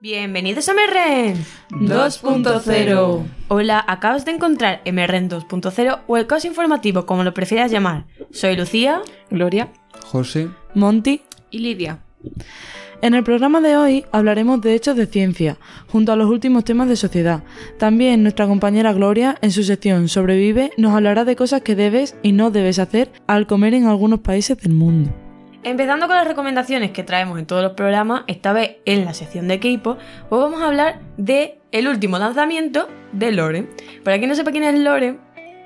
Bienvenidos a Merren 2.0. Hola, acabas de encontrar Merren 2.0 o el caos informativo, como lo prefieras llamar. Soy Lucía. Gloria, José, Monty. Y Lidia. En el programa de hoy hablaremos de hechos de ciencia, junto a los últimos temas de sociedad. También nuestra compañera Gloria, en su sección Sobrevive, nos hablará de cosas que debes y no debes hacer al comer en algunos países del mundo. Empezando con las recomendaciones que traemos en todos los programas, esta vez en la sección de K-pop, pues vamos a hablar de el último lanzamiento de Lore. Para quien no sepa quién es Lore,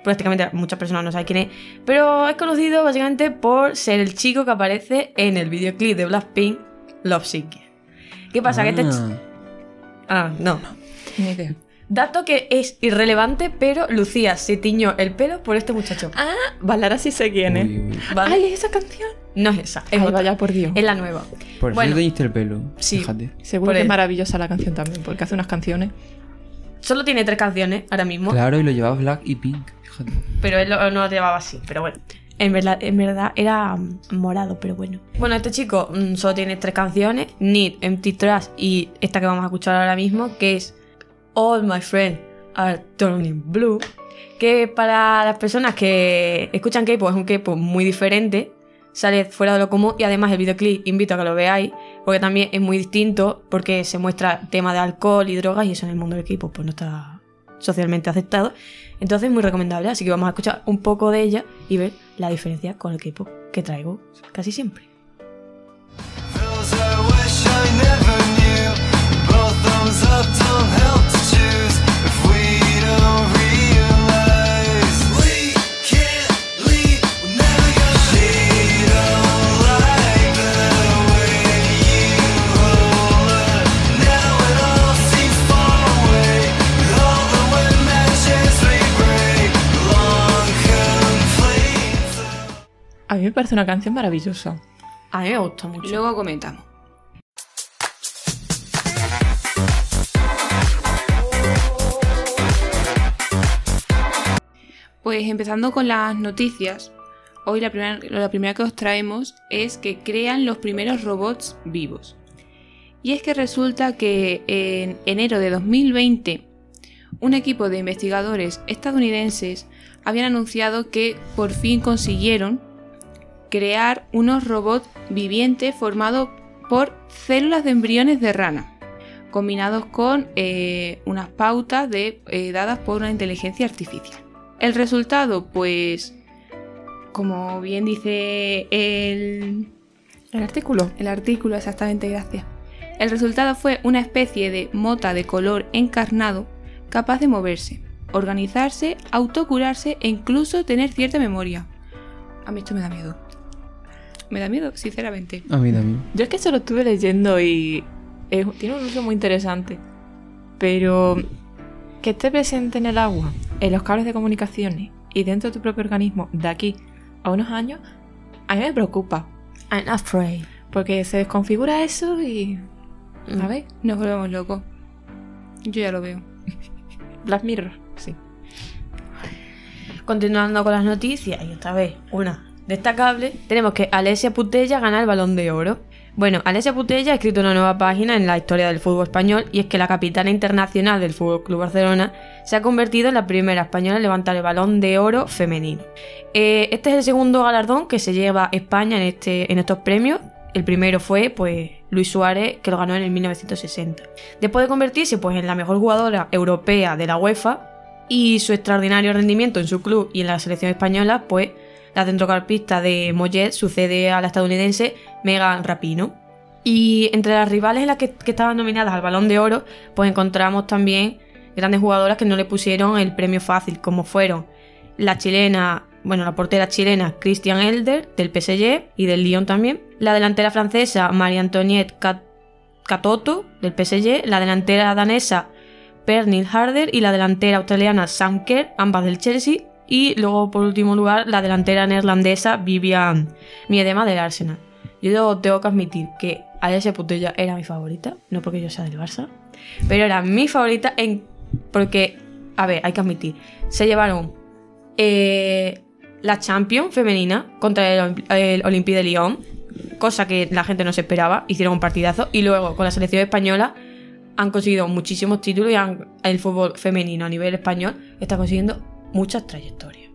prácticamente muchas personas no saben quién es, pero es conocido básicamente por ser el chico que aparece en el videoclip de Blackpink Love Sick. ¿Qué pasa? Que este ch- Ah, no. Ni idea. Dato que es irrelevante, pero Lucía se tiñó el pelo por este muchacho. Ah, Valara sí sé quién es. Uy, uy. ¿vale? Ay, esa canción. No es esa, es Ay, otra. vaya por Dios. Es la nueva. Por eso Bueno. te teñiste el pelo. Sí. Fíjate. Seguro por que es maravillosa la canción también, porque hace unas canciones. Solo tiene tres canciones ahora mismo, Claro, y lo llevaba black y pink. Fíjate. pero él lo- no lo llevaba así. Pero bueno, en verdad, en verdad era mm, morado, pero bueno. Bueno, este chico mm, solo tiene tres canciones: Need, Empty Trash y esta que vamos a escuchar ahora mismo, que es All My Friends Are Turning Blue. Que para las personas que escuchan K-pop es un K-pop muy diferente, sale fuera de lo común y además el videoclip invito a que lo veáis porque también es muy distinto porque se muestra tema de alcohol y drogas y eso en el mundo del K-pop pues no está socialmente aceptado. Entonces muy recomendable, así que vamos a escuchar un poco de ella y ver la diferencia con el K-pop que traigo casi siempre. Mí me parece una canción maravillosa. A mí me gusta mucho. Luego comentamos. Pues empezando con las noticias, hoy la primera, la primera que os traemos es que crean los primeros robots vivos. Y es que resulta que en enero de 2020 un equipo de investigadores estadounidenses habían anunciado que por fin consiguieron crear unos robots vivientes formados por células de embriones de rana, combinados con eh, unas pautas de, eh, dadas por una inteligencia artificial. El resultado, pues, como bien dice el, El artículo. el artículo, exactamente, gracias. El resultado fue una especie de mota de color encarnado capaz de moverse, organizarse, autocurarse e incluso tener cierta memoria. A mí esto me da miedo. Me da miedo, sinceramente. A mí también. Yo es que se lo estuve leyendo y es- tiene un uso muy interesante. Pero que esté presente en el agua, en los cables de comunicaciones y dentro de tu propio organismo de aquí a unos años, a mí me preocupa. I'm afraid. Porque se desconfigura eso y... Mm. ¿Sabéis? Nos volvemos locos. Yo ya lo veo. Black Mirror, sí. Continuando con las noticias, y esta vez una destacable, tenemos que Alessia Putella gana el balón de oro. Bueno, Alessia Putella ha escrito una nueva página en la historia del fútbol español y es que la capitana internacional del Fútbol Club Barcelona se ha convertido en la primera española en levantar el balón de oro femenino. Eh, este es el segundo galardón que se lleva España en, este, en estos premios. El primero fue pues Luis Suárez, que lo ganó en el 1960. Después de convertirse pues, en la mejor jugadora europea de la UEFA, y su extraordinario rendimiento en su club y en la selección española, pues la centrocampista de Mollet sucede a la estadounidense Megan Rapino. Y entre las rivales en las que, estaban nominadas al Balón de Oro, pues encontramos también grandes jugadoras que no le pusieron el premio fácil, como fueron la chilena, bueno, la portera chilena Christian Elder del PSG y del Lyon también, la delantera francesa Marie-Antoinette Cat- Catoto del PSG, la delantera danesa Pernil Harder y la delantera australiana Sam Kerr, ambas del Chelsea, y luego por último lugar la delantera neerlandesa Vivian Miedema del Arsenal. Yo tengo que admitir que Alessia Putella era mi favorita, no porque yo sea del Barça, pero era mi favorita en porque, a ver, hay que admitir, se llevaron eh, la Champions femenina contra el, el Olympique de Lyon, cosa que la gente no se esperaba, hicieron un partidazo, y luego con la selección española han conseguido muchísimos títulos y el fútbol femenino a nivel español está consiguiendo muchas trayectorias.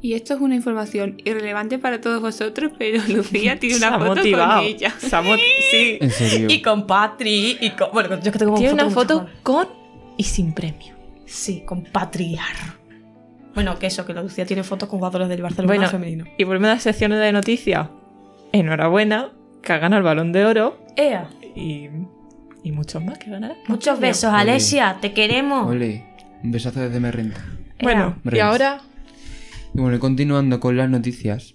Y esto es una información irrelevante para todos vosotros, pero Lucía tiene una foto motivado. con ella. Se ha mo- sí. En serio. Y con Patri, y con. Bueno, yo es que tengo Tiene una fotos foto con y sin premio. Sí, con Patriar. Bueno, que eso, que la Lucía tiene fotos con jugadores del Barcelona Bueno, femenino. y volvemos a las secciones de noticias. Enhorabuena, que ha ganado el balón de oro ¡Ea! y, y muchos más que ganar. Muchos besos, Ole. Alesia, te queremos. Ole, un besazo desde Merrenta. Bueno, y Reyes. ahora Y bueno, y continuando con las noticias,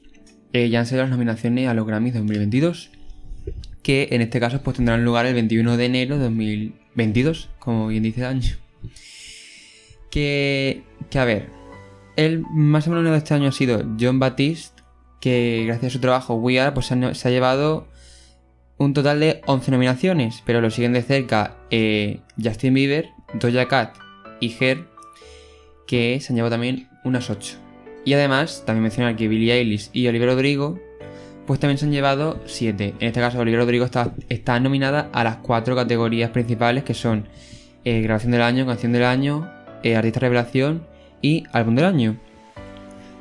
eh, ya han salido las nominaciones a los Grammys 2022, que en este caso pues tendrán lugar el 21 de enero de 2022, como bien dice el año. Que, que a ver, el más o menos de este año ha sido John Baptiste, que gracias a su trabajo We Are pues, se, ha, se ha llevado un total de 11 nominaciones, pero lo siguen de cerca eh, Justin Bieber, Doja Cat y Her, que se han llevado también unas 8. Y además, también mencionar que Billie Eilish y Olivia Rodrigo, pues también se han llevado 7. En este caso, Olivia Rodrigo está, está nominada a las 4 categorías principales que son eh, Grabación del Año, Canción del Año, eh, Artista Revelación y Álbum del Año.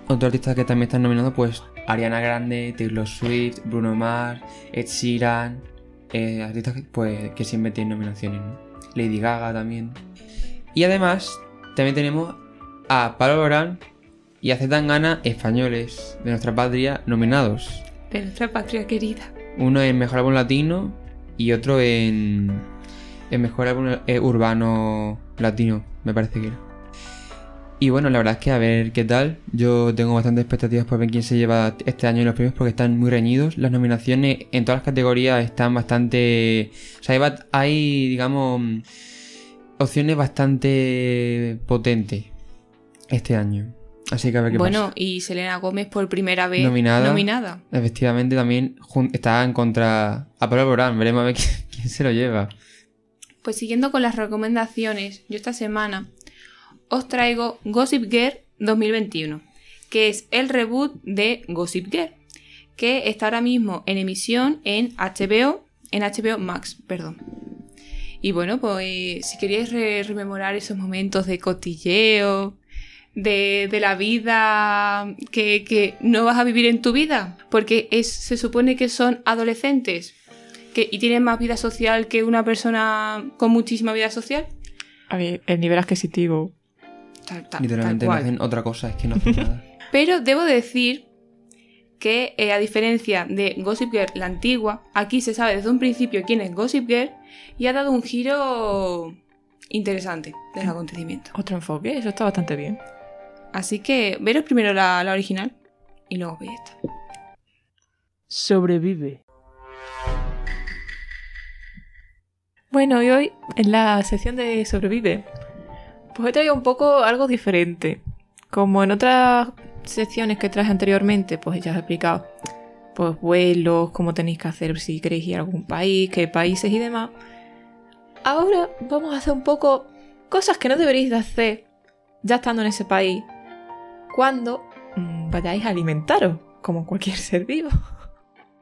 Otros artistas que también están nominados, pues Ariana Grande, Taylor Swift, Bruno Mars, Ed Sheeran, eh, artistas que, pues, que siempre tienen nominaciones, ¿no? Lady Gaga también. Y además, también tenemos a Pablo Alborán y a Zetangana españoles de nuestra patria nominados. De nuestra patria querida. Uno en Mejor Álbum Latino y otro en, en Mejor Álbum eh, Urbano Latino, me parece que era. Y bueno, la verdad es que a ver qué tal. Yo tengo bastantes expectativas por ver quién se lleva este año los premios porque están muy reñidos. Las nominaciones en todas las categorías están bastante... O sea, hay, digamos, opciones bastante potentes este año. Así que a ver qué Bueno, pasa. y Selena Gómez por primera vez Nominada. nominada. Efectivamente, también está en contra a Pablo Alborán. Veremos a ver quién, quién se lo lleva. Pues siguiendo con las recomendaciones, yo esta semana os traigo Gossip Girl 2021, que es el reboot de Gossip Girl, que está ahora mismo en emisión en HBO, en HBO Max, perdón. Y bueno, pues si queréis re- rememorar esos momentos de cotilleo, de, de la vida que, que no vas a vivir en tu vida, porque es, se supone que son adolescentes que, y tienen más vida social que una persona con muchísima vida social. a ver, el nivel adquisitivo. Tal, tal, Literalmente tal no hacen otra cosa, es que no hacen nada. Pero debo decir que, eh, a diferencia de Gossip Girl, la antigua, aquí se sabe desde un principio quién es Gossip Girl y ha dado un giro interesante del acontecimiento. Otro enfoque, eso está bastante bien. Así que veros primero la, la original y luego veis esta. Sobrevive. Bueno, y hoy en la sección de Sobrevive, pues he traído un poco algo diferente. Como en otras secciones que traje anteriormente, pues ya os he explicado, pues vuelos, cómo tenéis que hacer si queréis ir a algún país, qué países y demás. Ahora vamos a hacer un poco cosas que no deberéis de hacer ya estando en ese país cuando mm, vayáis a alimentaros, como cualquier ser vivo.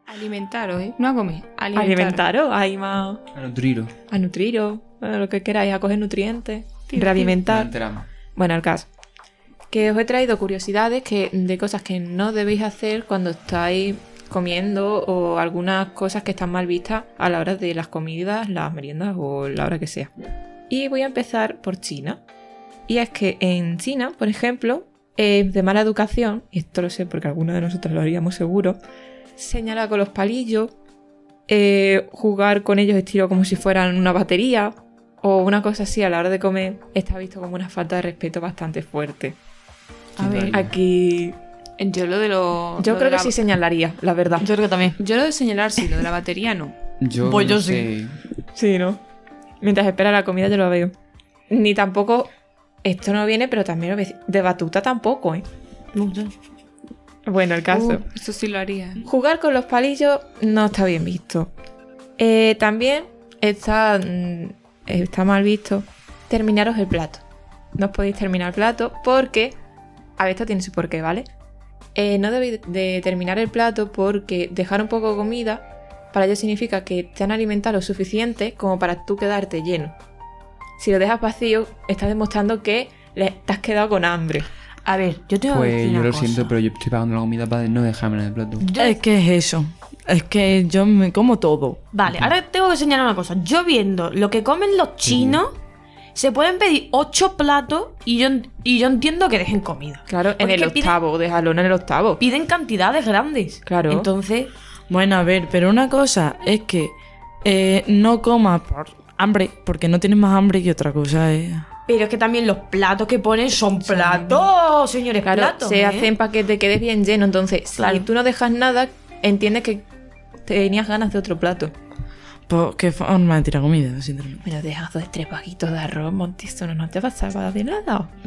Alimentaros, ¿eh? No a comer, alimentaros. Alimentaros, hay más A nutriros. a nutriros, a lo que queráis, a coger nutrientes, Sí, realimentar. Bueno, el caso. Que os he traído curiosidades que, de cosas que no debéis hacer cuando estáis comiendo o algunas cosas que están mal vistas a la hora de las comidas, las meriendas o la hora que sea. Y voy a empezar por China. Y es que en China, por ejemplo, eh, de mala educación, y esto lo sé porque algunos de nosotros lo haríamos seguro, señalar con los palillos, eh, jugar con ellos estilo como si fueran una batería o una cosa así a la hora de comer, está visto como una falta de respeto bastante fuerte. A ver, Aquí yo lo de lo. yo lo creo que la- sí señalaría, la verdad. Yo creo que también. Yo lo de señalar sí, lo de la batería no. Yo, Pues yo no sí. sé. Sí, ¿no? Mientras espera la comida yo lo veo. Ni tampoco, esto no viene, pero también de batuta tampoco, ¿eh? Bueno, el caso. Uh, eso sí lo haría. ¿eh? Jugar con los palillos no está bien visto. Eh, también está, mm, está mal visto terminaros el plato. No os podéis terminar el plato porque... A ver, esto tiene su porqué, ¿vale? Eh, no debéis de terminar el plato porque dejar un poco de comida para ello significa que te han alimentado lo suficiente como para tú quedarte lleno. Si lo dejas vacío, estás demostrando que le, te has quedado con hambre. A ver, yo tengo que Pues decir yo una lo cosa. siento, pero yo estoy pagando la comida para no dejarme en el plato. Yo- Es que es eso. Es que yo me como todo. Vale, ahora tengo que señalar una cosa. Yo viendo lo que comen los chinos, se pueden pedir ocho platos y yo, y yo entiendo que dejen comida. Claro, en el piden- octavo, déjalo en el octavo. Piden cantidades grandes. Claro. Entonces, Bueno, a ver, pero una cosa es que eh, no comas por hambre, porque no tienes más hambre y otra cosa es... pero es que también los platos que ponen son platos, señores, Claro, platos. se ¿eh? hacen para que te quedes bien lleno. Entonces, Claro. si tú no dejas nada, entiendes que tenías ganas de otro plato. Pues, qué forma de tirar comida, sinceramente. Pero dejas dos, tres paquitos de arroz, Monty, eso no te va a salvar de nada.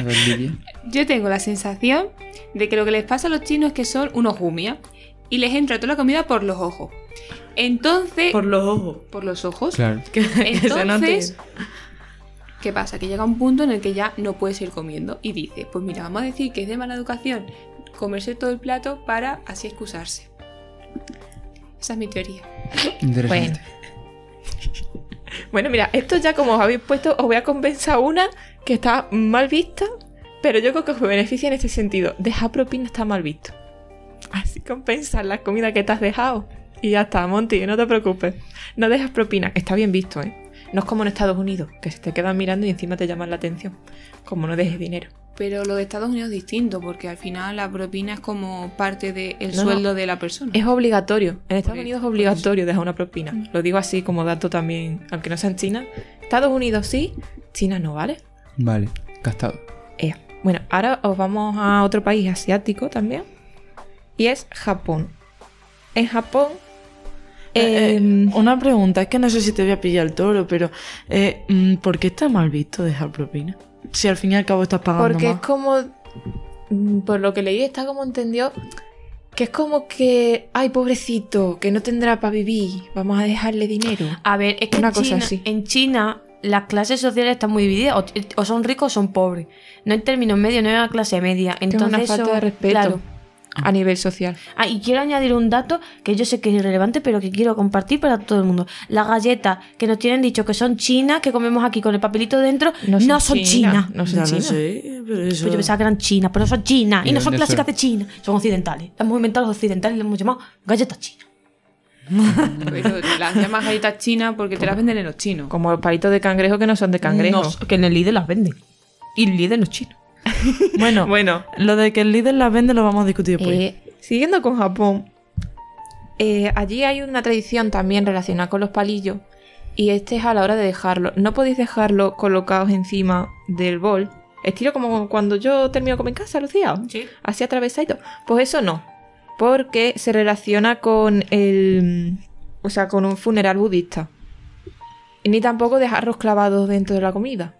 A ver, Lidia. Yo tengo la sensación de que lo que les pasa a los chinos es que son unos jumias y les entra toda la comida por los ojos. Entonces, por, los ojos. los ojos. Claro. Entonces, ¿qué pasa? Que llega un punto en el que ya no puedes ir comiendo y dice, pues mira, vamos a decir que es de mala educación comerse todo el plato para así excusarse. Esa es mi teoría. Interesante. Bueno, mira, esto ya como os habéis puesto, os voy a compensar una que está mal vista, pero yo creo que os beneficia en este sentido. Dejar propina está mal visto. Así compensas la comida que te has dejado. Y ya está, Monty, no te preocupes. No dejas propina, está bien visto, ¿eh? No es como en Estados Unidos, que se te quedan mirando y encima te llaman la atención. Como no dejes dinero. Pero lo de Estados Unidos es distinto, porque al final la propina es como parte del No, no. sueldo de la persona. Es obligatorio. En Estados Unidos es obligatorio dejar una propina. Lo digo así como dato también, aunque no sea en China. Estados Unidos sí, China no, ¿vale? Vale, gastado. Bueno, ahora os vamos a otro país asiático también. Y es Japón. En Japón. Eh, em, una pregunta, es que no sé si te voy a pillar el toro, pero eh, mm, ¿por qué está mal visto dejar propina? Si al fin y al cabo estás pagando porque es como. mm, Por lo que leí, está como entendió. Que es como que. Ay, pobrecito, que no tendrá para vivir. Vamos a dejarle dinero. A ver, es que Una en, cosa China, así. en China las clases sociales están muy divididas. O, o son ricos o son pobres. No hay términos medios, no hay una clase media. es Entonces, una falta eso- de respeto Claro. A nivel social. Ah, y quiero añadir un dato que yo sé que es irrelevante, pero que quiero compartir para todo el mundo. Las galletas que nos tienen dicho que son chinas, que comemos aquí con el papelito dentro, no son, chinas. No son Ya chinas. sé, pero eso... Pues yo pensaba que eran chinas, pero no son chinas. ¿Y Y no son clásicas son? de China, son occidentales. Las hemos inventado los occidentales y las hemos llamado galletas chinas. Pero te las llamas galletas chinas porque te las venden en los chinos. Como los palitos de cangrejo que no son de cangrejo. No, que en el Lidl las venden. Y el Lidl no es chino. Bueno, Bueno, lo de que el líder las vende lo vamos a discutir después. Eh, siguiendo con Japón, eh, allí hay una tradición también relacionada con los palillos y este es a la hora de dejarlo. No podéis dejarlo colocados encima del bol, estilo como cuando yo termino de comer en casa, Lucía, Sí. así atravesadito. Pues eso no, porque se relaciona con el, o sea, con un funeral budista. Ni tampoco dejarlos clavados dentro de la comida,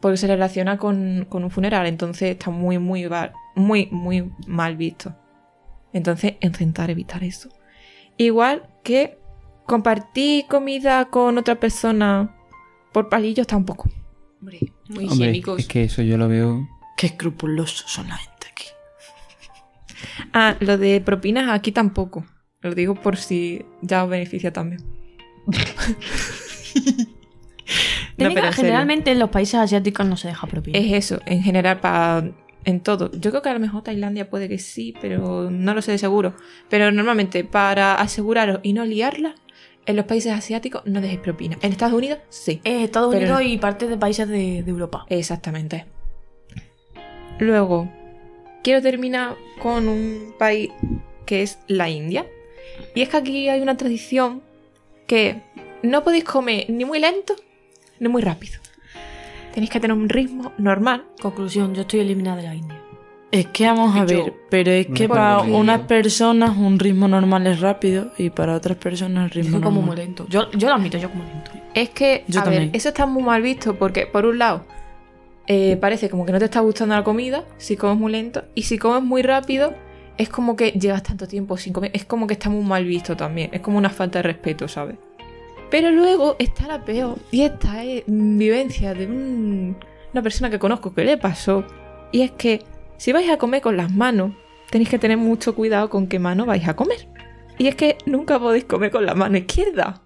porque se relaciona con, con un funeral, entonces está muy, muy, muy, muy mal visto. Entonces, intentar evitar eso. Igual que compartir comida con otra persona por palillos tampoco. Hombre, muy Hombre, higiénicos. es que eso yo lo veo. Qué escrupulosos son la gente aquí. Ah, lo de propinas aquí tampoco. Lo digo por si ya os beneficia también. No, pero generalmente en los países asiáticos no se deja propina. Es eso, en general, para en todo. Yo creo que a lo mejor Tailandia puede que sí, pero no lo sé de seguro. Pero normalmente, para aseguraros y no liarla, en los países asiáticos no dejéis propina. En Estados Unidos, sí. Es Estados Pero- Unidos y partes de países de, de Europa. Exactamente. Luego, quiero terminar con un país que es la India. Y es que aquí hay una tradición que no podéis comer ni muy lento ni muy rápido. Tenéis que tener un ritmo normal. Conclusión, yo estoy eliminada de la India. Es que vamos a Yo- ver, pero es que para unas personas un ritmo normal es rápido y para otras personas el Yo ritmo como muy normal. lento. Yo, yo lo admito, yo como lento. Es que, Yo a también. ver, eso está muy mal visto porque, por un lado, eh, parece como que no te está gustando la comida si comes muy lento. Y si comes muy rápido, es como que llevas tanto tiempo sin comer. Es como que está muy mal visto también. Es como una falta de respeto, ¿sabes? Pero luego está la peor. Y esta es vivencia de un- una persona que conozco que le pasó. Y es que si vais a comer con las manos, tenéis que tener mucho cuidado con qué mano vais a comer. Y es que nunca podéis comer con la mano izquierda.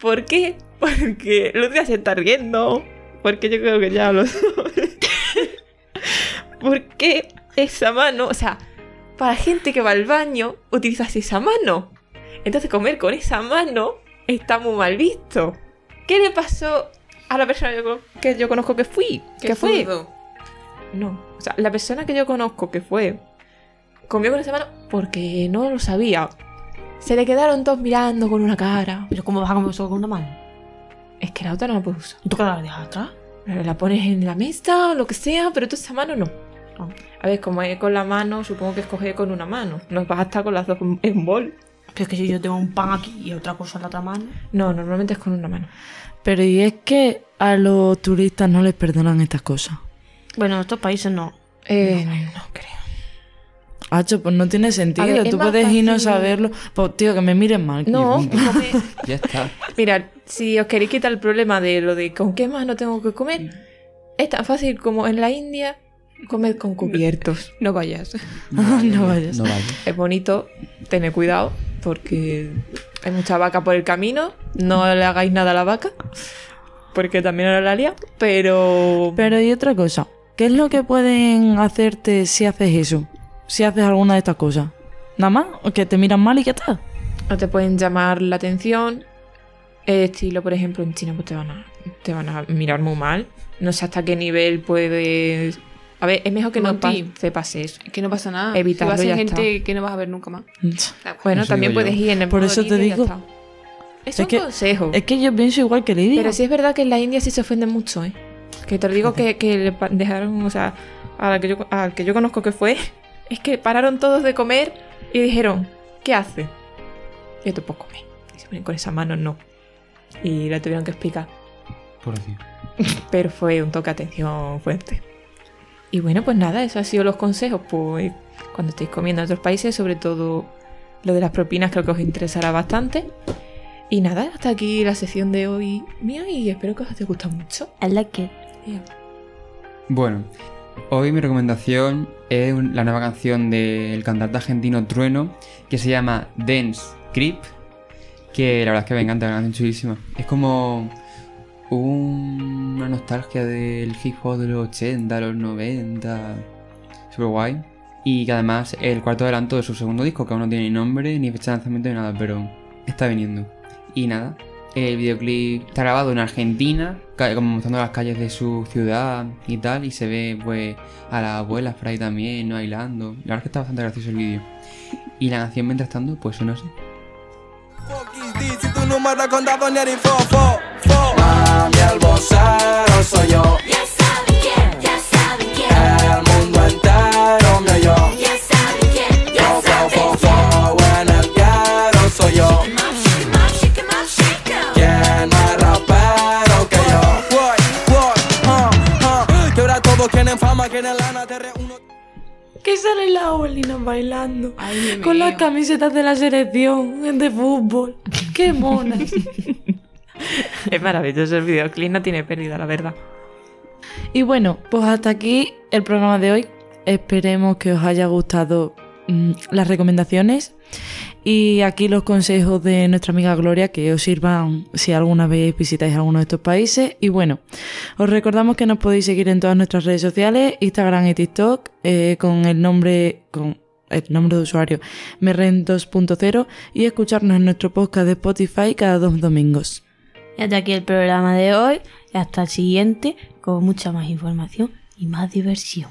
¿Por qué? Porque Lucia se está riendo. Porque yo creo que ya lo sabe. ¿Por qué esa mano? O sea, para gente que va al baño, utilizas esa mano. Entonces comer con esa mano está muy mal visto. ¿Qué le pasó a la persona que yo- conozco que fui? ¿Qué ¿Qué fue? No. O sea, la persona que yo conozco que fue comió con esa mano porque no lo sabía. Se le quedaron todos mirando con una cara. Pero ¿cómo vas a comer solo con una mano? Es que la otra no la puedo usar. ¿Y tú qué la dejas atrás? La pones en la mesa o lo que sea, pero tú esa mano no. Ah. A ver, como es con la mano, supongo que escoge con una mano. No vas a estar con las dos en bol. Pero es que si yo tengo un pan aquí y otra cosa en la otra mano. No, normalmente es con una mano. Pero y es que a los turistas no les perdonan estas cosas. Bueno, en estos países no. Eh, no, creo. Hacho, pues no tiene sentido. Ver, Tú más puedes ir no saberlo. Pues tío, que me miren mal. No, Ya está. Mira, si os queréis quitar el problema de lo de con qué mano tengo que comer, es tan fácil como en la India comer con cubiertos. No vayas. No vayas. No vayas. Es bonito tener cuidado porque hay mucha vaca por el camino. No le hagáis nada a la vaca porque también ahora la lía. Pero, Pero y otra cosa. ¿Qué es lo que pueden hacerte si haces eso? Si haces alguna de estas cosas. Nada más, o que te miran mal y ya está. no te pueden llamar la atención. Estilo, por ejemplo, en China pues te van a, te van a mirar muy mal. No sé hasta qué nivel puedes... A ver, es mejor que no Monty. te pase eso. Es que no pasa nada. Evitarlo, si vas a ya gente que no vas a ver nunca más. Bueno, Eso también yo. puedes ir en el Por eso te digo. está. Es un que- consejo. Es que yo pienso igual que Lidia. Pero sí es verdad que en la India sí se ofenden mucho, ¿eh? Que te lo digo que, que le dejaron, o sea, a la que yo, al que yo conozco que fue, es que pararon todos de comer y dijeron, ¿qué hace? Y esto pues comer. Y se ponen con esa mano, no. Y le tuvieron que explicar. Por decir. Pero fue un toque de atención fuerte. Y bueno, pues nada, eso han sido los consejos. Pues cuando estéis comiendo en otros países, sobre todo lo de las propinas, creo que os interesará bastante. Y nada, hasta aquí la sección de hoy mía y espero que os haya gustado mucho. I like it. Bueno, hoy mi recomendación es la nueva canción del cantante argentino Trueno que se llama Dance Creep. Que la verdad es que me encanta, es una canción chulísima. Es como una nostalgia del hip hop de los 80, los 90. Super guay. Y que además el cuarto adelanto de su segundo disco, que aún no tiene ni nombre, ni fecha de lanzamiento, ni nada, pero está viniendo. Y nada, el videoclip está grabado en Argentina, como mostrando las calles de su ciudad y tal, y se ve pues a las abuelas por ahí también, ¿no? bailando. La verdad es que está bastante gracioso el vídeo. Y la canción mientras tanto, pues no sé. El vocero soy yo. Ya saben quién, ya saben quién, El mundo entero me oyó. ya saben quién, ya Fo, fo, saben fo, quién. fo, en el guero soy yo. Shake 'em up, shake 'em up, shake 'em up, shake 'em. ¿Quién más rapero que yo? Voy, voy. Que ahora todos quieren fama, quieren lana, te reúno. Que salen las abuelinas bailando. Ay, con las camisetas de la selección de fútbol. Qué monas. Es maravilloso el videoclip, no tiene pérdida, la verdad. y bueno, pues hasta aquí el programa de hoy. Esperemos que os haya gustado mm, las recomendaciones y aquí los consejos de nuestra amiga Gloria que os sirvan si alguna vez visitáis alguno de estos países. Y bueno, os recordamos que nos podéis seguir en todas nuestras redes sociales, Instagram y TikTok, eh, con el nombre, con el nombre de usuario Merren 2.0 y escucharnos en nuestro podcast de Spotify cada dos domingos. Y hasta aquí el programa de hoy. Y hasta el siguiente con mucha más información y más diversión.